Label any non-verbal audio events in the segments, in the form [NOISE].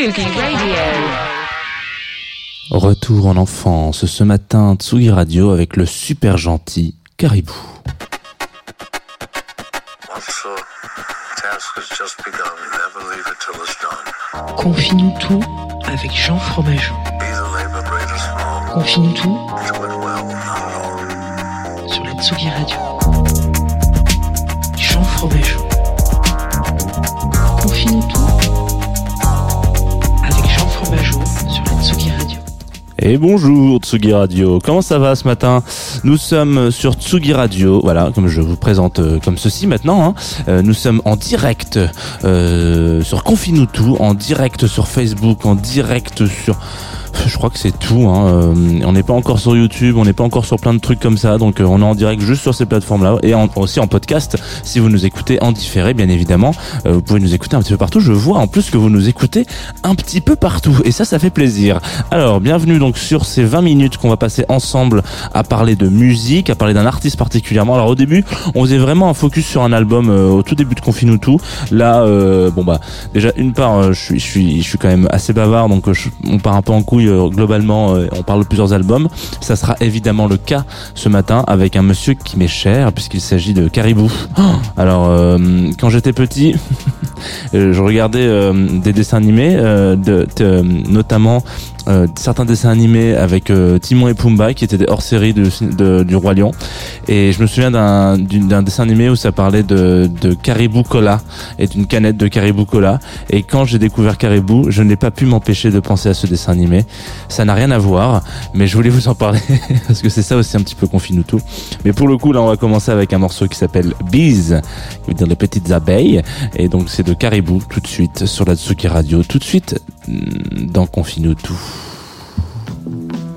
Radio. Retour en enfance ce matin Tsugi Radio avec le super gentil Caribou. Confie-nous tout avec Jean Fromageau. Confie-nous tout sur la Tsugi Radio. Et bonjour Tsugi Radio, comment ça va ce matin? Nous sommes sur Tsugi Radio, voilà, comme je vous présente euh, comme ceci maintenant. hein. Euh, nous sommes en direct euh, sur Confine-nous tout, en direct sur Facebook, en direct sur... Je crois que c'est tout. Hein. euh, on n'est pas encore sur YouTube, on n'est pas encore sur plein de trucs comme ça, donc euh, on est en direct juste sur ces plateformes-là et en- aussi en podcast. Si vous nous écoutez en différé, bien évidemment, euh, vous pouvez nous écouter un petit peu partout. Je vois en plus que vous nous écoutez un petit peu partout et ça, ça fait plaisir. Alors, bienvenue donc sur ces 20 minutes qu'on va passer ensemble à parler de musique, à parler d'un artiste particulièrement. Alors au début, on faisait vraiment un focus sur un album au tout début de Confine tout. Là, bon bah déjà une part, je suis, quand même assez bavard, donc on part un peu en couille globalement. euh, on parle de plusieurs albums. Ça sera évidemment le cas ce matin avec un monsieur qui m'est cher puisqu'il s'agit de Caribou. [GASPS] Alors euh, quand j'étais petit, [LAUGHS] je regardais euh, des dessins animés, notamment euh, certains dessins animés avec euh, Timon et Pumba qui étaient des hors-série de, de- du Roi Lion. Et je me souviens d'un dessin animé où ça parlait de, de Caribou Cola et d'une canette de Caribou Cola. Et quand j'ai découvert Caribou, je n'ai pas pu m'empêcher de penser à ce dessin animé. Ça n'a rien à voir, mais je voulais vous en parler [LAUGHS] parce que c'est ça aussi un petit peu confine tout. Mais pour le coup, là, on va commencer avec un morceau qui s'appelle Bees, qui veut dire les petites abeilles. Et donc, c'est de Caribou tout de suite sur la Tsuki Radio, tout de suite mm, dans Confine tout. Thank you.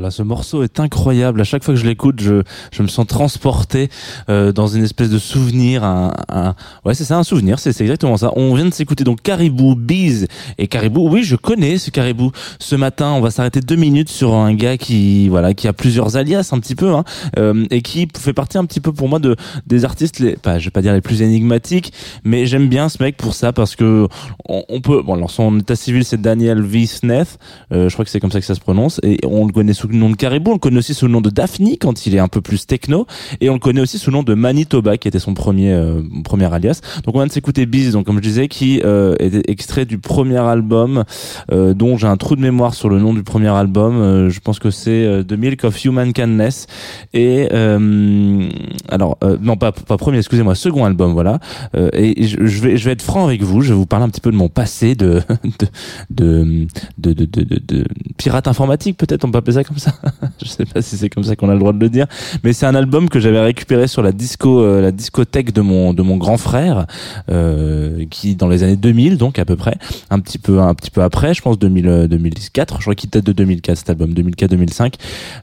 Là ce morceau est incroyable. À chaque fois que je l'écoute, je, je me sens transporté euh, dans une espèce de souvenir. Un, un- ouais, c'est ça, un souvenir. C'est c'est exactement ça. On vient de s'écouter donc Caribou, Bees et Caribou. Oui, je connais ce Caribou. Ce matin, on va s'arrêter deux minutes sur un gars qui, voilà, qui a plusieurs alias un petit peu, hein, euh, et qui fait partie un petit peu pour moi de des artistes, les, pas, je vais pas dire les plus énigmatiques, mais j'aime bien ce mec pour ça parce que on, on peut. Bon, alors son état civil c'est Daniel V. Smith. Euh, je crois que c'est comme ça que ça se prononce. Et on le connaît sous le nom de Caribou, on le connaît aussi sous le nom de Daphne quand il est un peu plus techno. Et on le connaît aussi sous le nom de Manitoba, qui était son premier euh, premier alias. Donc on vient de s'écouter Biz, donc comme je disais, qui euh, était extrait du premier album, euh, dont j'ai un trou de mémoire sur le nom du premier album. Euh, je pense que c'est euh, The Milk of Human Kindness. Et alors non pas pas premier, excusez-moi, second album, voilà. Et je, je vais je vais être franc avec vous. Je vais vous parler un petit peu de mon passé de [LAUGHS] de de de, de, de, de pirate informatique peut-être on peut appeler ça comme [LAUGHS] je sais pas si c'est comme ça qu'on a le droit de le dire mais c'est un album que j'avais récupéré sur la disco euh, la discothèque de mon de mon grand frère euh, qui dans les années 2000 donc à peu près. Un petit peu un petit peu après je pense 2000 euh, 2004 je crois qu'il date de 2004 cet album 2004 2005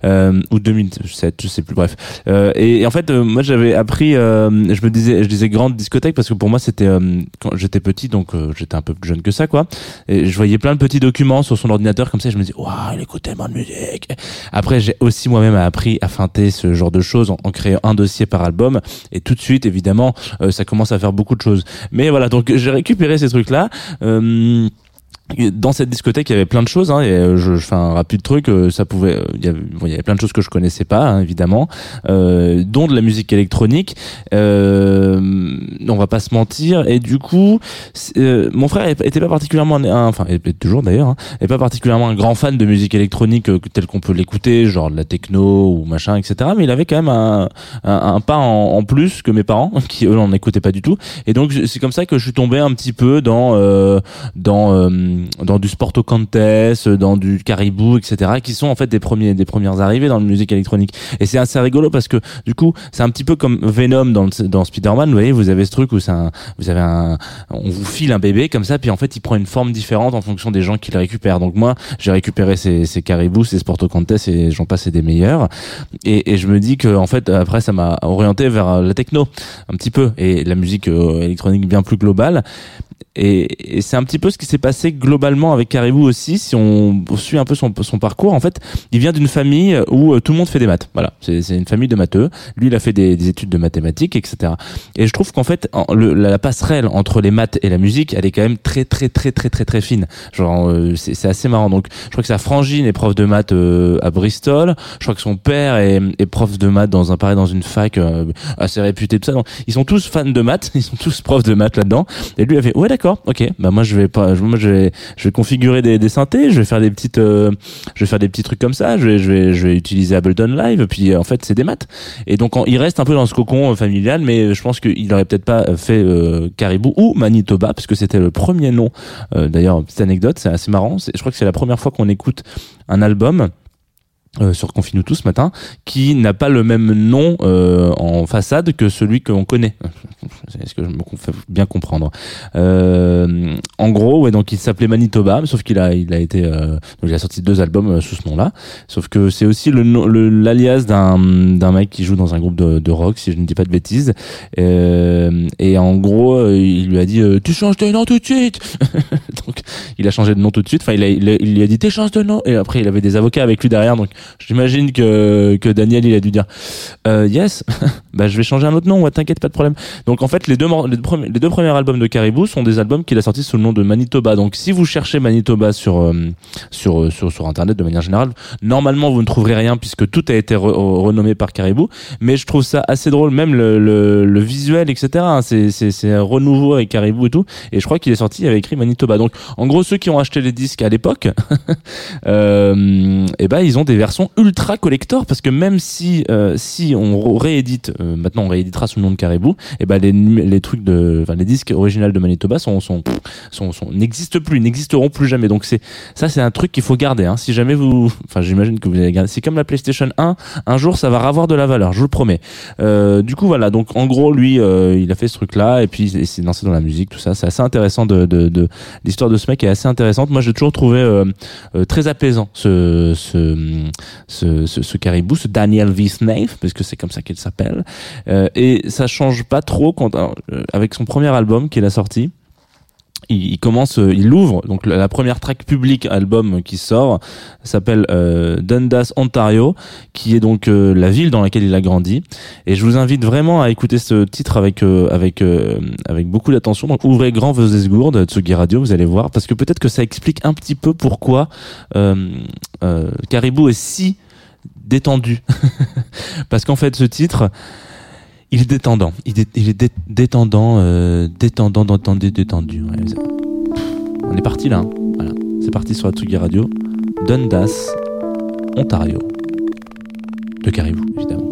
euh, ou 2007 je sais plus bref. Euh, et, et en fait euh, moi j'avais appris euh, je me disais je disais grande discothèque parce que pour moi c'était euh, quand j'étais petit donc euh, j'étais un peu plus jeune que ça quoi. Et je voyais plein de petits documents sur son ordinateur comme ça. Je me dis, waouh, il écoute tellement de musique. Après, j'ai aussi moi-même appris à feinter ce genre de choses en, créant un dossier par album. Et tout de suite, évidemment, euh, ça commence à faire beaucoup de choses. Mais voilà, donc j'ai récupéré ces trucs-là. Euh, dans cette discothèque, il y avait plein de choses. Hein, et euh, je, je fais un rapide truc. euh, Ça pouvait, euh, il y avait, plein de choses que je connaissais pas, hein, évidemment, euh, dont de la musique électronique. Euh, on va pas se mentir. Et du coup, euh, mon frère était pas particulièrement, un, enfin, est toujours d'ailleurs, hein, est pas particulièrement un grand fan de musique électronique euh, tel qu'on peut l'écouter, genre de la techno ou machin, etc. Mais il avait quand même un, un, un pas en, plus que mes parents, [LAUGHS] qui eux n'en écoutaient pas du tout. Et donc c'est comme ça que je suis tombé un petit peu dans dans dans du Sporto Cantes, dans du Caribou, etc. qui sont en fait des premiers des premières arrivées dans la musique électronique. Et c'est assez rigolo parce que du coup c'est un petit peu comme Venom dans le- dans Spider-Man. Vous voyez, vous avez ce truc où c'est un, vous avez un, on vous file un bébé comme ça, puis en fait il prend une forme différente en fonction des gens qui le récupèrent. Donc moi j'ai récupéré ces, ces Caribou, ces Sporto Cantes et j'en passe des meilleurs. Et, et je me dis que en fait après ça m'a orienté vers euh, la techno un petit peu et la musique euh, électronique bien plus globale. Et, et c'est un petit peu ce qui s'est passé globalement avec Caribou aussi. Si on suit un peu son, parcours, en fait, il vient d'une famille où euh, tout le monde fait des maths. Voilà, c'est une famille de matheux. Lui, il a fait des, des études de mathématiques, etc. Et je trouve qu'en fait, le, la, passerelle entre les maths et la musique, elle est quand même très, très, très, très, très, très fine. Genre, euh, c'est assez marrant. Donc, je crois que sa frangine est prof de maths euh, à Bristol. Je crois que son père est, est prof de maths dans un pareil dans une fac euh, assez réputée, tout ça. Donc, ils sont tous fans de maths. [LAUGHS] Ils sont tous profs de maths là-dedans. Et lui a fait d'accord. Ok. Bah moi je vais pas moi je vais je vais configurer des, des synthés. Je vais faire des petites euh, je vais faire des petits trucs comme ça. Je vais je vais je vais utiliser Ableton Live. Puis euh, en fait c'est des maths. Et donc il reste un peu dans ce cocon euh, familial mais je pense qu'il aurait peut-être pas fait euh, Caribou ou Manitoba parce que c'était le premier nom. Euh, d'ailleurs petite anecdote c'est assez marrant. Je crois que c'est la première fois qu'on écoute un album euh, sur Confine-nous tous ce matin, qui n'a pas le même nom euh, en façade que celui qu'on connaît. [LAUGHS] Est-ce que je me fais bien comprendre? Euh, En gros, ouais, donc il s'appelait Manitoba, sauf qu'il a, il a été, euh, donc il a sorti deux albums euh, sous ce nom-là. Sauf que c'est aussi le l'alias d'un d'un mec qui joue dans un groupe de, de rock, si je ne dis pas de bêtises. Euh, et en gros, il lui a dit tu changes de nom tout de suite. [LAUGHS] donc il a changé de nom tout de suite. Enfin, il, a, il, a- il lui a dit t'es changes de nom. Et après, il avait des avocats avec lui derrière. Donc j'imagine que que Daniel, il a dû dire euh, yes, [LAUGHS] bah je vais changer un autre nom. Ouais, t'inquiète, pas de problème. Donc en fait, les deux, les premiers, deux premiers albums de Caribou sont des albums qu'il a sortis sous le nom de Manitoba. Donc si vous cherchez Manitoba sur euh, euh, sur sur internet de manière générale, normalement vous ne trouverez rien puisque tout a été re- renommé par Caribou. Mais je trouve ça assez drôle, même le le, visuel, etc. hein, c'est un renouveau avec Caribou et tout. Et je crois qu'il est sorti, il avait écrit Manitoba. Donc en gros, ceux qui ont acheté les disques à l'époque, [LAUGHS] euh, et ben ils ont des versions ultra collector parce que même si euh, si on réédite, euh, maintenant on rééditera sous le nom de Caribou, et ben les les, trucs de, enfin les disques originaux de Manitoba sont sont sont, sont- n'existent plus, n'existeront plus jamais. Donc c'est ça, c'est un truc qu'il faut garder. Hein. Si jamais vous, enfin j'imagine que vous allez garder. C'est comme la PlayStation 1. Un jour, ça va avoir de la valeur, je vous le promets. Euh, du coup, voilà. Donc en gros, lui, euh, il a fait ce truc-là et puis il s'est lancé dans la musique, tout ça. C'est assez intéressant de, de, de l'histoire de ce mec est assez intéressante. Moi, j'ai toujours trouvé euh, euh, très apaisant ce ce, ce ce ce caribou, ce Daniel V. Snaith, parce que c'est comme ça qu'il s'appelle. Euh, et ça change pas trop quand euh, avec son premier album qu'il a sorti. Il, il commence, euh, il l'ouvre. Donc la, première track publique album qui sort s'appelle euh, Dundas, Ontario, qui est donc euh, la ville dans laquelle il a grandi. Et je vous invite vraiment à écouter ce titre avec euh, avec euh, avec beaucoup d'attention. Donc ouvrez grand vos esgourdes, Tsugi Radio, vous allez voir, parce que peut-être que ça explique un petit peu pourquoi euh, Caribou est si détendu. [LAUGHS] parce qu'en fait, ce titre, il est détendant. Il est, détendant, euh, détendant, détendu, détendu. On est parti là. hein. Voilà. C'est parti sur Atsugi Radio. Dundas, Ontario. De Caribou, évidemment.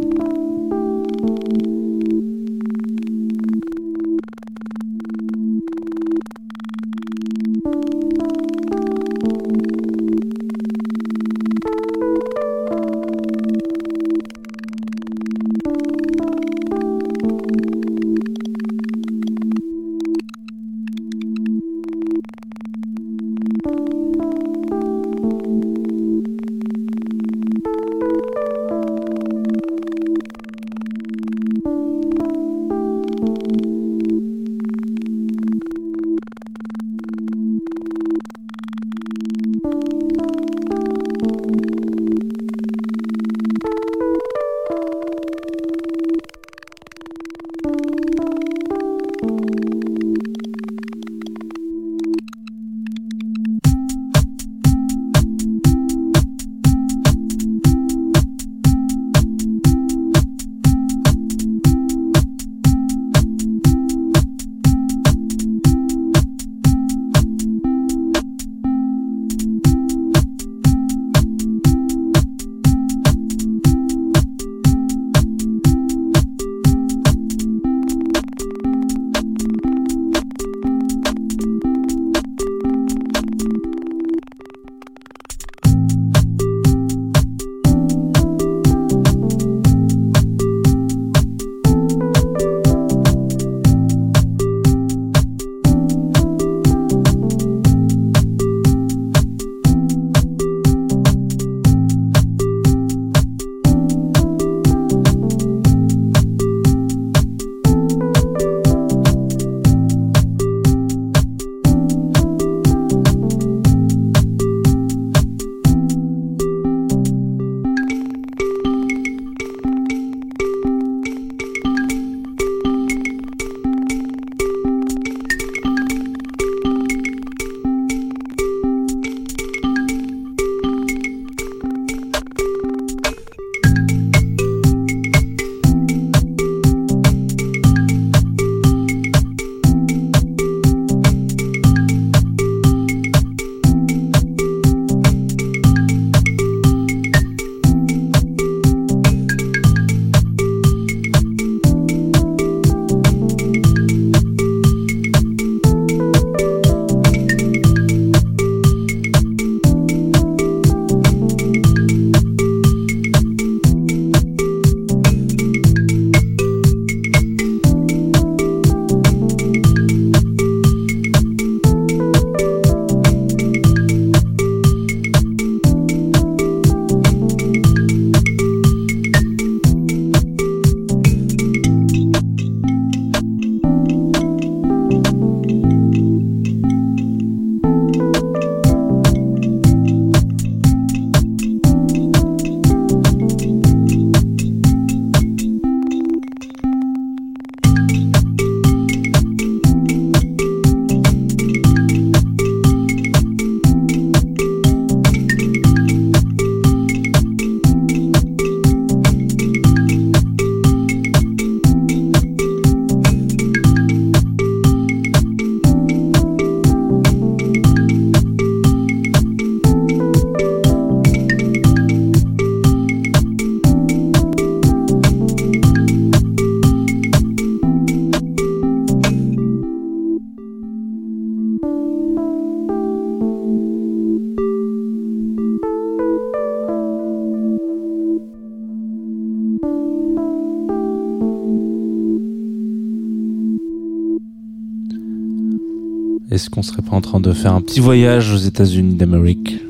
Est-ce qu'on serait pas en train de faire un petit voyage aux États-Unis d'Amérique?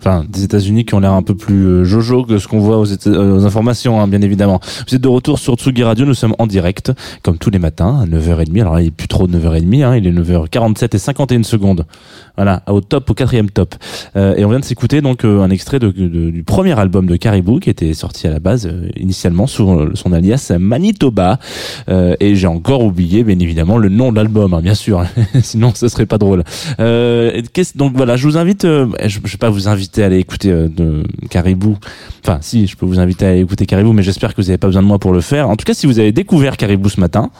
Enfin, des États-Unis qui ont l'air un peu plus euh, jojo que ce qu'on voit aux, euh, aux informations, hein, bien évidemment. Vous êtes de retour sur Tsugi Radio, nous sommes en direct, comme tous les matins, à 9h30. Alors là, il est plus trop de 9h30, hein, il est 9h47 et 51 secondes. Voilà, au top, au quatrième top. Euh, et on vient de s'écouter donc euh, un extrait de, de- du premier album de Caribou qui était sorti à la base euh, initialement sous euh, son alias Manitoba. Euh, et j'ai encore oublié, bien évidemment, le nom de l'album, hein, bien sûr. [LAUGHS] Sinon, ce serait pas drôle. Euh, donc voilà, je vous invite. je, je vais pas vous inviter à aller écouter de Caribou. Enfin, si, je peux vous inviter à aller écouter Caribou, mais j'espère que vous n'avez pas besoin de moi pour le faire. En tout cas, si vous avez découvert Caribou ce matin.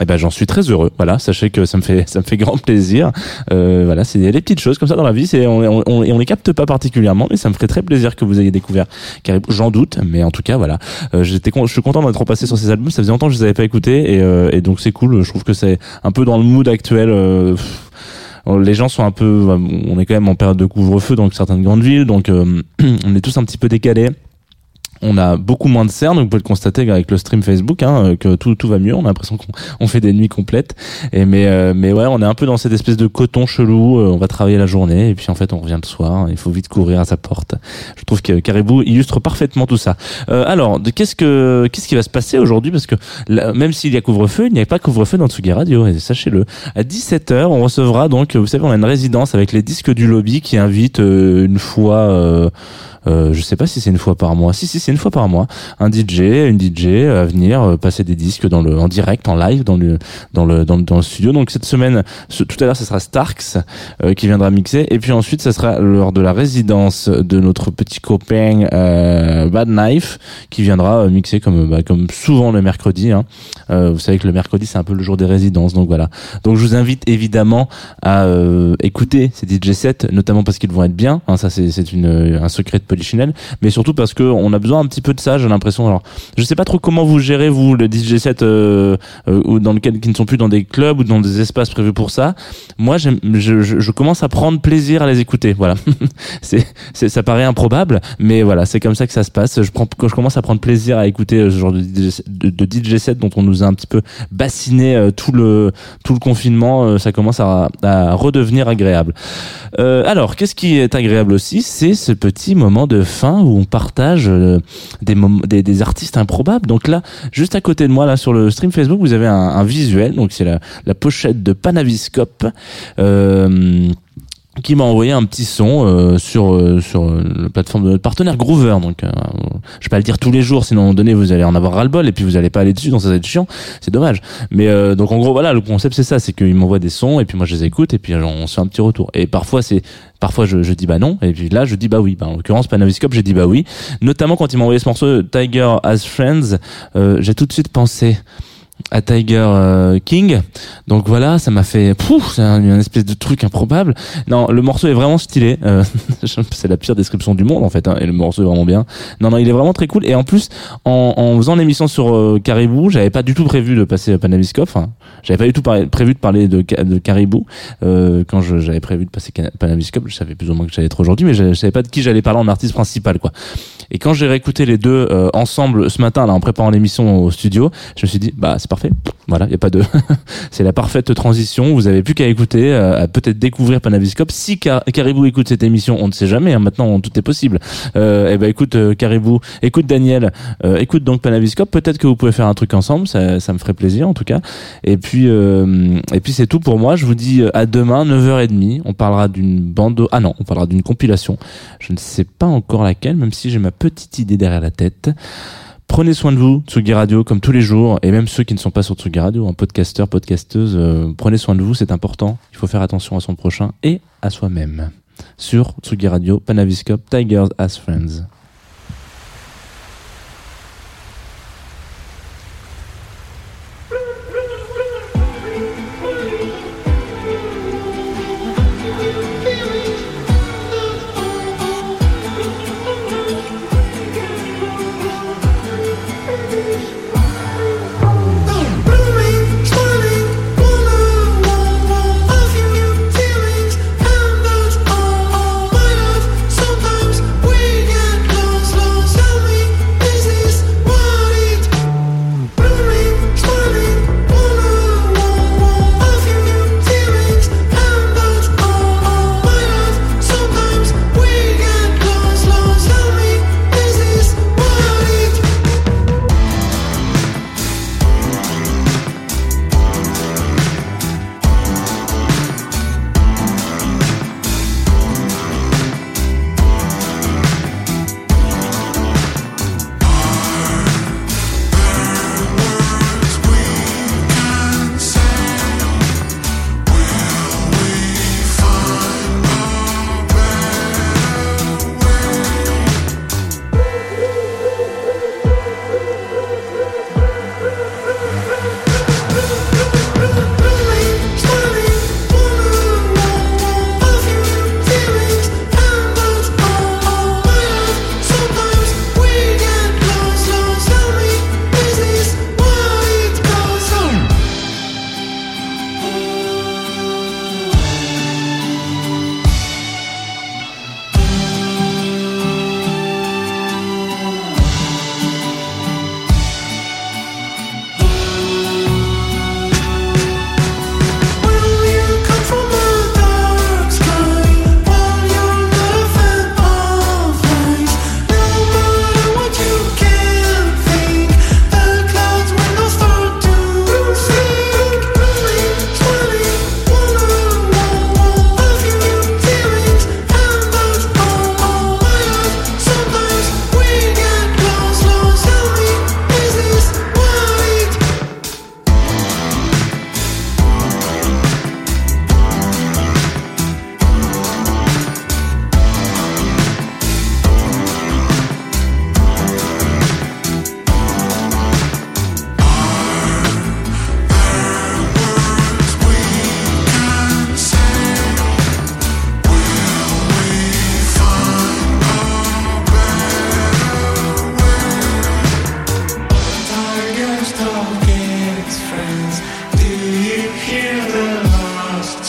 Eh ben, j'en suis très heureux. Voilà, sachez que ça me fait, ça me fait grand plaisir. Euh, voilà, c'est des petites choses comme ça dans la vie. C'est, on, on, on, les capte pas particulièrement, mais ça me ferait très plaisir que vous ayez découvert Caribou. J'en doute, mais en tout cas, voilà. Euh, j'étais, je suis content d'être repassé sur ces albums. Ça faisait longtemps que je les avais pas écoutés, et, euh, et donc c'est cool. Je trouve que c'est un peu dans le mood actuel. euh, les gens sont un peu, on est quand même en période de couvre-feu dans certaines grandes villes, donc euh, [CLEARS THROAT] on est tous un petit peu décalés. On a beaucoup moins de cernes, vous pouvez le constater avec le stream Facebook, hein, euh, que tout, tout va mieux. On a l'impression qu'on on fait des nuits complètes. Et mais, euh, mais ouais, on est un peu dans cette espèce de coton chelou. euh, on va travailler la journée et puis en fait on revient le soir. Il faut vite courir à sa porte. Je trouve que Caribou illustre parfaitement tout ça. Euh, alors, qu'est-ce que qu'est-ce qui va se passer aujourd'hui? Parce que là, même s'il y a couvre-feu, il n'y a pas couvre-feu dans Tsugi Radio. Et sachez-le. À 17h, on recevra donc, vous savez, on a une résidence avec les disques du lobby qui invite euh, une fois. Euh, euh, je sais pas si c'est une fois par mois. Si si c'est une fois par mois. Un DJ, une DJ à venir euh, passer des disques dans le en direct, en live dans le dans le dans, le- studio. Donc cette semaine, tout à l'heure, ce sera Starks euh, qui viendra mixer et puis ensuite, ça sera lors de la résidence de notre petit copain euh, Bad Knife qui viendra euh, mixer comme bah, comme souvent le mercredi. Hein. Euh, vous savez que le mercredi c'est un peu le jour des résidences, donc voilà. Donc je vous invite évidemment à euh, écouter ces DJ sets, notamment parce qu'ils vont être bien. Hein, ça c'est c'est une un secret de Mais surtout parce que on a besoin un petit peu de ça. J'ai l'impression. Alors je sais pas trop comment vous gérez vous le DJ set euh, euh, dans lequel qui ne sont plus dans des clubs ou dans des espaces prévus pour ça. Moi je, je, je commence à prendre plaisir à les écouter. Voilà. [LAUGHS] c'est ça paraît improbable, mais voilà c'est comme ça que ça se passe. Je prends quand je commence à prendre plaisir à écouter ce genre de DJ, de, de DJ set dont on nous a un petit peu bassiné euh, tout le tout le confinement, euh, ça commence à, à redevenir agréable. Euh, alors, qu'est-ce qui est agréable aussi, c'est ce petit moment de fin où on partage euh, des, des artistes improbables. Donc là, juste à côté de moi, là sur le stream Facebook, vous avez un, visuel. C'est la, la pochette de Panaviscope. Euh, qui m'a envoyé un petit son euh, sur euh, sur euh, la plateforme de notre partenaire Groover. Donc euh, je vais pas le dire tous les jours sinon à un moment donné vous allez en avoir ras le bol et puis vous allez pas aller dessus donc ça va être chiant. C'est dommage. Mais euh, donc en gros voilà le concept c'est ça c'est qu'il m'envoie des sons et puis moi je les écoute et puis on se fait un petit retour. Et parfois c'est parfois je, je dis bah non et puis là je dis bah oui. Bah, en l'occurrence Panaviscope j'ai dit bah oui. Notamment quand il m'a envoyé ce morceau Tiger as Friends euh, j'ai tout de suite pensé à Tiger euh, King. Donc voilà, ça m'a fait pouf, c'est un, espèce de truc improbable. Non, le morceau est vraiment stylé. Euh, [LAUGHS] c'est la pire description du monde en fait. hein, et le morceau est vraiment bien. Non, non, il est vraiment très cool. Et en plus, en, en faisant l'émission sur euh, Caribou, j'avais pas du tout prévu de passer à Panaviscope. Enfin, j'avais pas du tout prévu de parler de, de Caribou euh, quand j'avais prévu de passer Panaviscope. Je savais plus ou moins que j'allais être aujourd'hui, mais je, je savais pas de qui j'allais parler en artiste principal, quoi. Et quand j'ai réécouté les deux euh, ensemble ce matin, là, en préparant l'émission au studio, je me suis dit, bah c'est parfait. Voilà, il y a pas de, [LAUGHS] c'est la parfaite transition. Vous avez plus qu'à écouter, euh, à peut-être découvrir Panaviscope. Si Car- Caribou écoute cette émission, on ne sait jamais. Hein, maintenant, tout est possible. Euh, et ben écoute euh, Caribou, écoute Daniel, euh, écoute donc Panaviscope. Peut-être que vous pouvez faire un truc ensemble. Ça, ça me ferait plaisir en tout cas. Et puis, euh, et puis c'est tout pour moi. Je vous dis euh, à demain 9h30. On parlera d'une bande. Ah non, on parlera d'une compilation. Je ne sais pas encore laquelle, même si j'ai ma petite idée derrière la tête. Prenez soin de vous, Tsugi Radio, comme tous les jours, et même ceux qui ne sont pas sur Tsugi Radio, un podcasteur, podcasteuse, euh, prenez soin de vous, c'est important. Il faut faire attention à son prochain et à soi-même. Sur Tsugi Radio, Panaviscope, Tigers as Friends.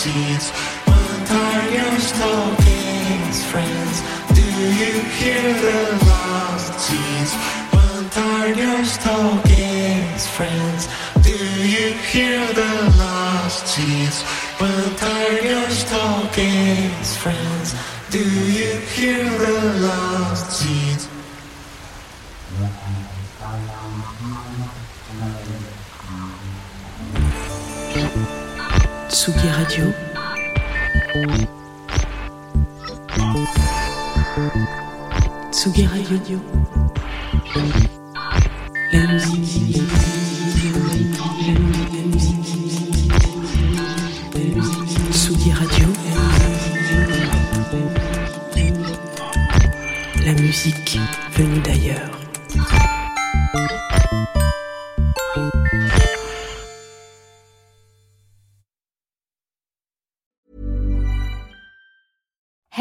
What are your stockings, friends? Do you hear the seeds? What are your stockings, friends? Do you hear the seeds? What are your stockings, friends? Do you hear Radio. Tsugi Radio. La musique. La musique. Radio. La musique venue d'ailleurs.